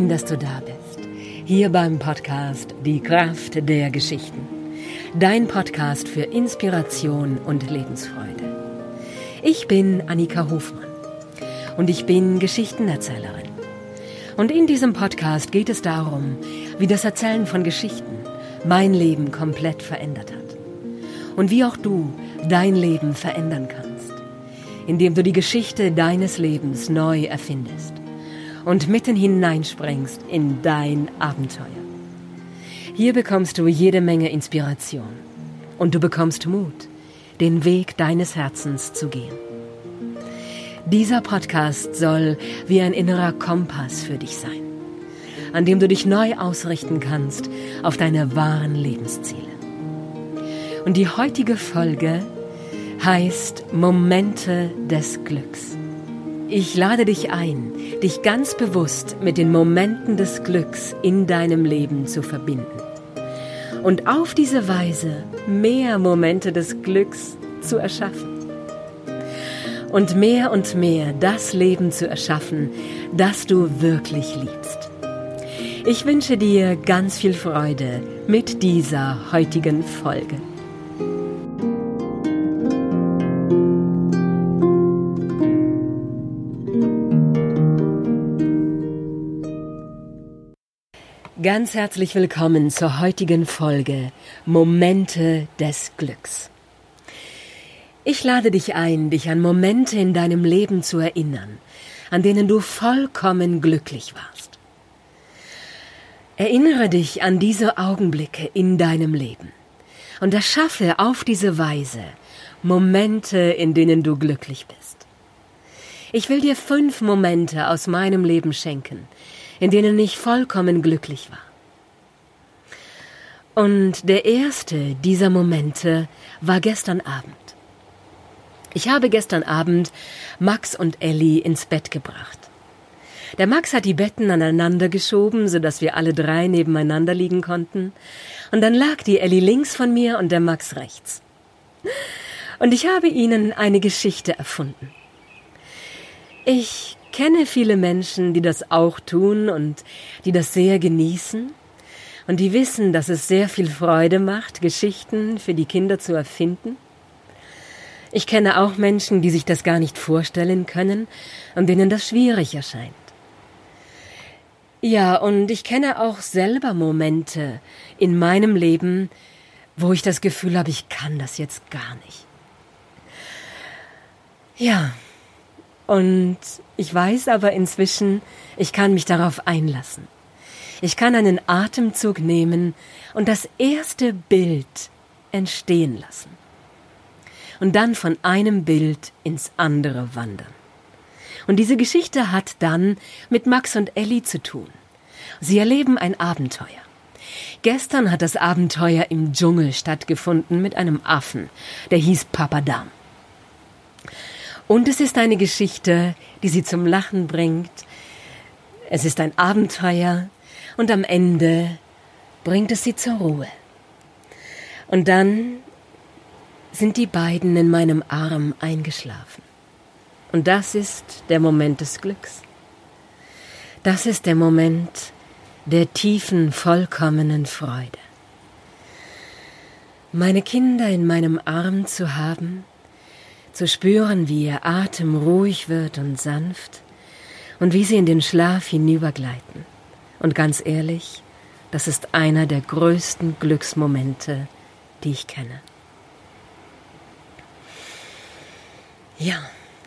Schön, dass du da bist. Hier beim Podcast Die Kraft der Geschichten. Dein Podcast für Inspiration und Lebensfreude. Ich bin Annika Hofmann und ich bin Geschichtenerzählerin. Und in diesem Podcast geht es darum, wie das Erzählen von Geschichten mein Leben komplett verändert hat. Und wie auch du dein Leben verändern kannst, indem du die Geschichte deines Lebens neu erfindest und mitten hineinspringst in dein Abenteuer. Hier bekommst du jede Menge Inspiration und du bekommst Mut, den Weg deines Herzens zu gehen. Dieser Podcast soll wie ein innerer Kompass für dich sein, an dem du dich neu ausrichten kannst auf deine wahren Lebensziele. Und die heutige Folge heißt Momente des Glücks. Ich lade dich ein, dich ganz bewusst mit den Momenten des Glücks in deinem Leben zu verbinden. Und auf diese Weise mehr Momente des Glücks zu erschaffen. Und mehr und mehr das Leben zu erschaffen, das du wirklich liebst. Ich wünsche dir ganz viel Freude mit dieser heutigen Folge. Ganz herzlich willkommen zur heutigen Folge Momente des Glücks. Ich lade dich ein, dich an Momente in deinem Leben zu erinnern, an denen du vollkommen glücklich warst. Erinnere dich an diese Augenblicke in deinem Leben und erschaffe auf diese Weise Momente, in denen du glücklich bist. Ich will dir fünf Momente aus meinem Leben schenken, in denen ich vollkommen glücklich war. Und der erste dieser Momente war gestern Abend. Ich habe gestern Abend Max und Ellie ins Bett gebracht. Der Max hat die Betten aneinander geschoben, so dass wir alle drei nebeneinander liegen konnten. Und dann lag die Ellie links von mir und der Max rechts. Und ich habe ihnen eine Geschichte erfunden. Ich kenne viele Menschen, die das auch tun und die das sehr genießen und die wissen, dass es sehr viel Freude macht, Geschichten für die Kinder zu erfinden. Ich kenne auch Menschen, die sich das gar nicht vorstellen können und denen das schwierig erscheint. Ja, und ich kenne auch selber Momente in meinem Leben, wo ich das Gefühl habe, ich kann das jetzt gar nicht. Ja, und ich weiß aber inzwischen, ich kann mich darauf einlassen. Ich kann einen Atemzug nehmen und das erste Bild entstehen lassen. Und dann von einem Bild ins andere wandern. Und diese Geschichte hat dann mit Max und Ellie zu tun. Sie erleben ein Abenteuer. Gestern hat das Abenteuer im Dschungel stattgefunden mit einem Affen, der hieß Papadam. Und es ist eine Geschichte, die sie zum Lachen bringt. Es ist ein Abenteuer und am Ende bringt es sie zur Ruhe. Und dann sind die beiden in meinem Arm eingeschlafen. Und das ist der Moment des Glücks. Das ist der Moment der tiefen, vollkommenen Freude. Meine Kinder in meinem Arm zu haben, zu spüren, wie ihr Atem ruhig wird und sanft und wie sie in den Schlaf hinübergleiten. Und ganz ehrlich, das ist einer der größten Glücksmomente, die ich kenne. Ja,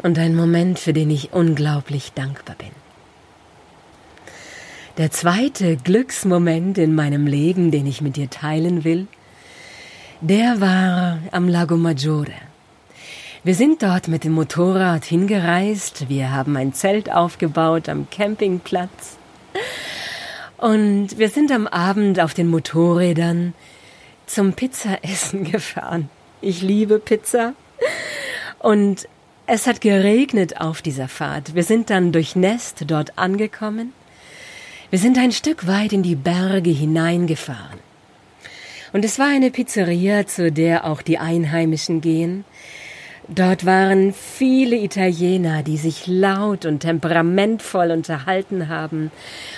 und ein Moment, für den ich unglaublich dankbar bin. Der zweite Glücksmoment in meinem Leben, den ich mit dir teilen will, der war am Lago Maggiore. Wir sind dort mit dem Motorrad hingereist. Wir haben ein Zelt aufgebaut am Campingplatz. Und wir sind am Abend auf den Motorrädern zum Pizzaessen gefahren. Ich liebe Pizza. Und es hat geregnet auf dieser Fahrt. Wir sind dann durchnässt dort angekommen. Wir sind ein Stück weit in die Berge hineingefahren. Und es war eine Pizzeria, zu der auch die Einheimischen gehen. Dort waren viele Italiener, die sich laut und temperamentvoll unterhalten haben.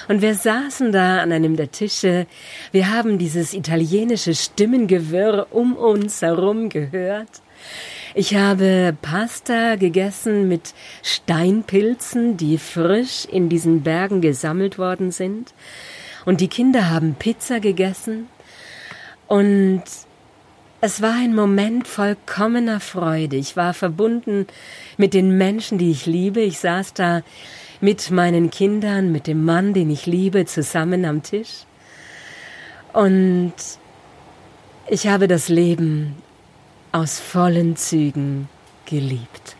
Und wir saßen da an einem der Tische. Wir haben dieses italienische Stimmengewirr um uns herum gehört. Ich habe Pasta gegessen mit Steinpilzen, die frisch in diesen Bergen gesammelt worden sind. Und die Kinder haben Pizza gegessen. Und es war ein Moment vollkommener Freude. Ich war verbunden mit den Menschen, die ich liebe. Ich saß da mit meinen Kindern, mit dem Mann, den ich liebe, zusammen am Tisch. Und ich habe das Leben aus vollen Zügen geliebt.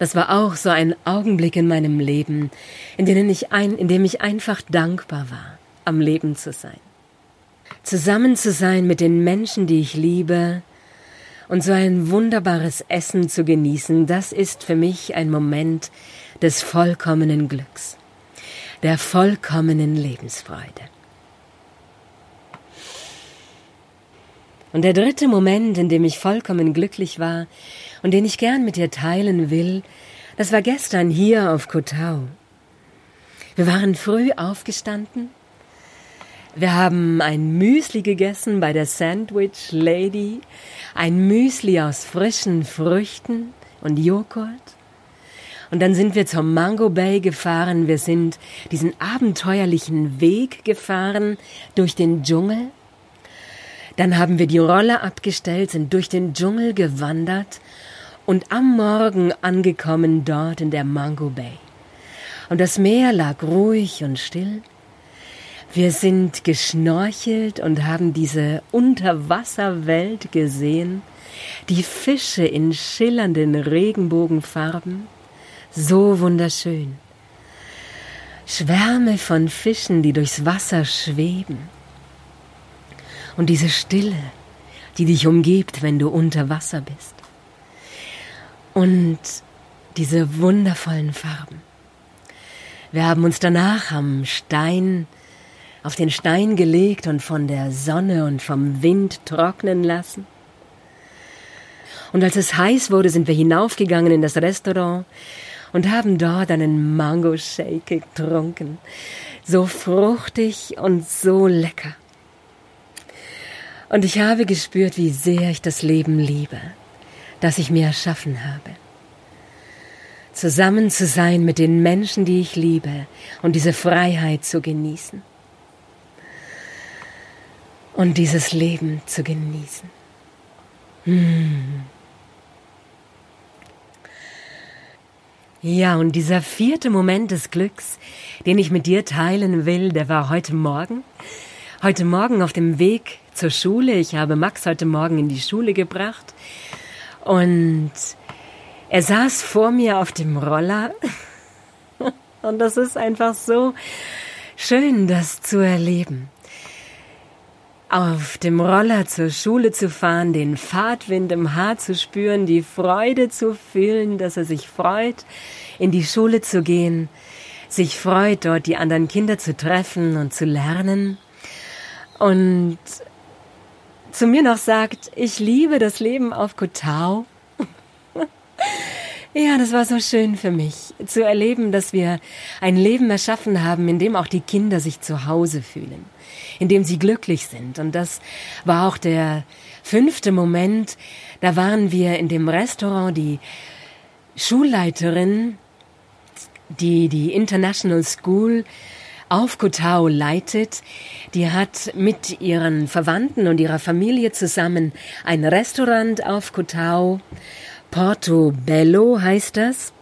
Das war auch so ein Augenblick in meinem Leben, in dem ich, ein, in dem ich einfach dankbar war, am Leben zu sein zusammen zu sein mit den Menschen, die ich liebe, und so ein wunderbares Essen zu genießen, das ist für mich ein Moment des vollkommenen Glücks, der vollkommenen Lebensfreude. Und der dritte Moment, in dem ich vollkommen glücklich war und den ich gern mit dir teilen will, das war gestern hier auf Kotau. Wir waren früh aufgestanden, wir haben ein Müsli gegessen bei der Sandwich Lady, ein Müsli aus frischen Früchten und Joghurt. Und dann sind wir zur Mango Bay gefahren. Wir sind diesen abenteuerlichen Weg gefahren durch den Dschungel. Dann haben wir die Rolle abgestellt, sind durch den Dschungel gewandert und am Morgen angekommen dort in der Mango Bay. Und das Meer lag ruhig und still. Wir sind geschnorchelt und haben diese Unterwasserwelt gesehen, die Fische in schillernden Regenbogenfarben, so wunderschön. Schwärme von Fischen, die durchs Wasser schweben. Und diese Stille, die dich umgibt, wenn du unter Wasser bist. Und diese wundervollen Farben. Wir haben uns danach am Stein auf den Stein gelegt und von der Sonne und vom Wind trocknen lassen. Und als es heiß wurde, sind wir hinaufgegangen in das Restaurant und haben dort einen Mango Shake getrunken. So fruchtig und so lecker. Und ich habe gespürt, wie sehr ich das Leben liebe, das ich mir erschaffen habe. Zusammen zu sein mit den Menschen, die ich liebe und diese Freiheit zu genießen und dieses Leben zu genießen. Hm. Ja, und dieser vierte Moment des Glücks, den ich mit dir teilen will, der war heute Morgen. Heute Morgen auf dem Weg zur Schule. Ich habe Max heute Morgen in die Schule gebracht. Und er saß vor mir auf dem Roller. Und das ist einfach so schön, das zu erleben auf dem Roller zur Schule zu fahren, den Fahrtwind im Haar zu spüren, die Freude zu fühlen, dass er sich freut, in die Schule zu gehen, sich freut, dort die anderen Kinder zu treffen und zu lernen und zu mir noch sagt, ich liebe das Leben auf Kotau. Ja, das war so schön für mich, zu erleben, dass wir ein Leben erschaffen haben, in dem auch die Kinder sich zu Hause fühlen in dem sie glücklich sind. Und das war auch der fünfte Moment. Da waren wir in dem Restaurant, die Schulleiterin, die die International School auf Kotau leitet, die hat mit ihren Verwandten und ihrer Familie zusammen ein Restaurant auf Kotau. Porto Bello heißt das.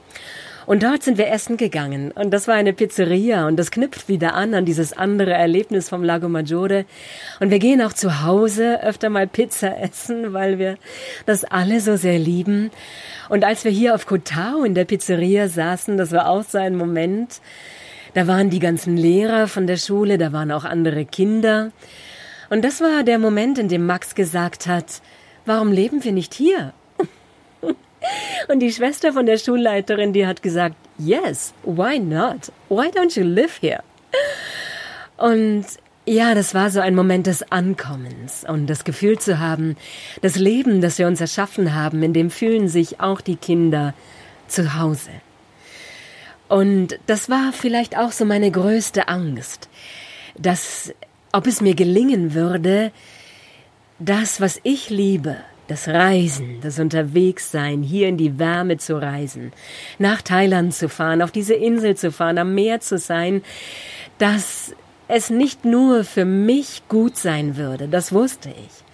Und dort sind wir essen gegangen. Und das war eine Pizzeria. Und das knüpft wieder an an dieses andere Erlebnis vom Lago Maggiore. Und wir gehen auch zu Hause öfter mal Pizza essen, weil wir das alle so sehr lieben. Und als wir hier auf Kotau in der Pizzeria saßen, das war auch so ein Moment. Da waren die ganzen Lehrer von der Schule, da waren auch andere Kinder. Und das war der Moment, in dem Max gesagt hat, warum leben wir nicht hier? Und die Schwester von der Schulleiterin, die hat gesagt, yes, why not? Why don't you live here? Und Ja, das war so ein Moment des Ankommens und das Gefühl zu haben, das Leben, das wir uns erschaffen haben, in dem fühlen sich auch die Kinder zu Hause. Und das war vielleicht auch so meine größte Angst, dass, ob es mir gelingen würde, das, was ich liebe, das Reisen, das Unterwegssein, hier in die Wärme zu reisen, nach Thailand zu fahren, auf diese Insel zu fahren, am Meer zu sein, dass es nicht nur für mich gut sein würde, das wusste ich,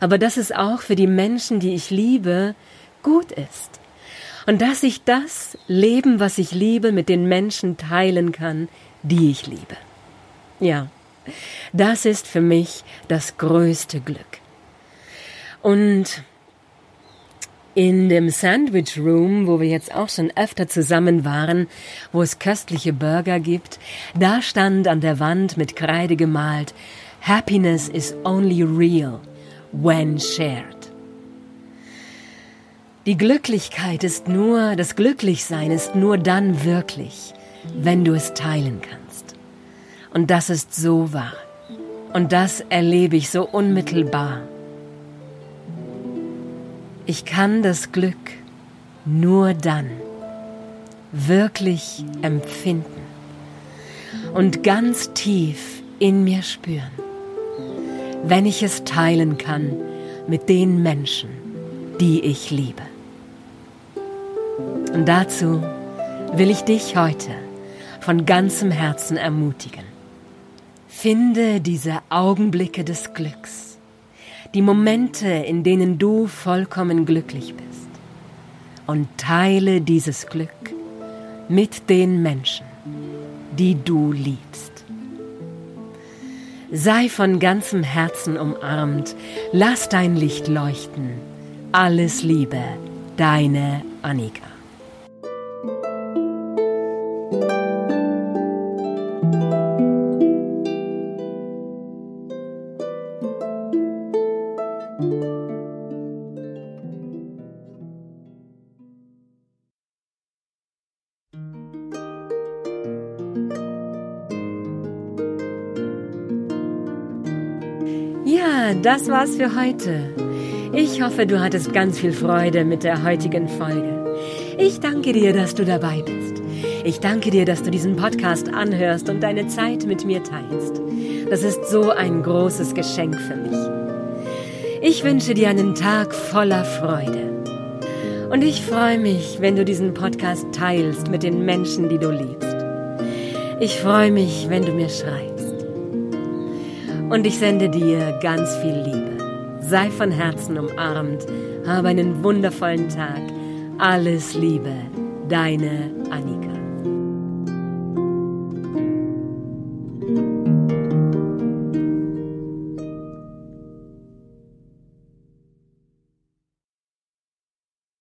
aber dass es auch für die Menschen, die ich liebe, gut ist. Und dass ich das Leben, was ich liebe, mit den Menschen teilen kann, die ich liebe. Ja, das ist für mich das größte Glück. Und in dem Sandwich Room, wo wir jetzt auch schon öfter zusammen waren, wo es köstliche Burger gibt, da stand an der Wand mit Kreide gemalt Happiness is only real when shared. Die Glücklichkeit ist nur, das Glücklichsein ist nur dann wirklich, wenn du es teilen kannst. Und das ist so wahr. Und das erlebe ich so unmittelbar ich kann das Glück nur dann wirklich empfinden und ganz tief in mir spüren, wenn ich es teilen kann mit den Menschen, die ich liebe. Und dazu will ich dich heute von ganzem Herzen ermutigen. Finde diese Augenblicke des Glücks die Momente, in denen du vollkommen glücklich bist. Und teile dieses Glück mit den Menschen, die du liebst. Sei von ganzem Herzen umarmt, lass dein Licht leuchten. Alles Liebe, deine Annika. Ja, das war's für heute. Ich hoffe, du hattest ganz viel Freude mit der heutigen Folge. Ich danke dir, dass du dabei bist. Ich danke dir, dass du diesen Podcast anhörst und deine Zeit mit mir teilst. Das ist so ein großes Geschenk für mich. Ich wünsche dir einen Tag voller Freude. Und ich freue mich, wenn du diesen Podcast teilst mit den Menschen, die du liebst. Ich freue mich, wenn du mir schreibst. Und ich sende dir ganz viel Liebe. Sei von Herzen umarmt. Habe einen wundervollen Tag. Alles Liebe. Deine Annika.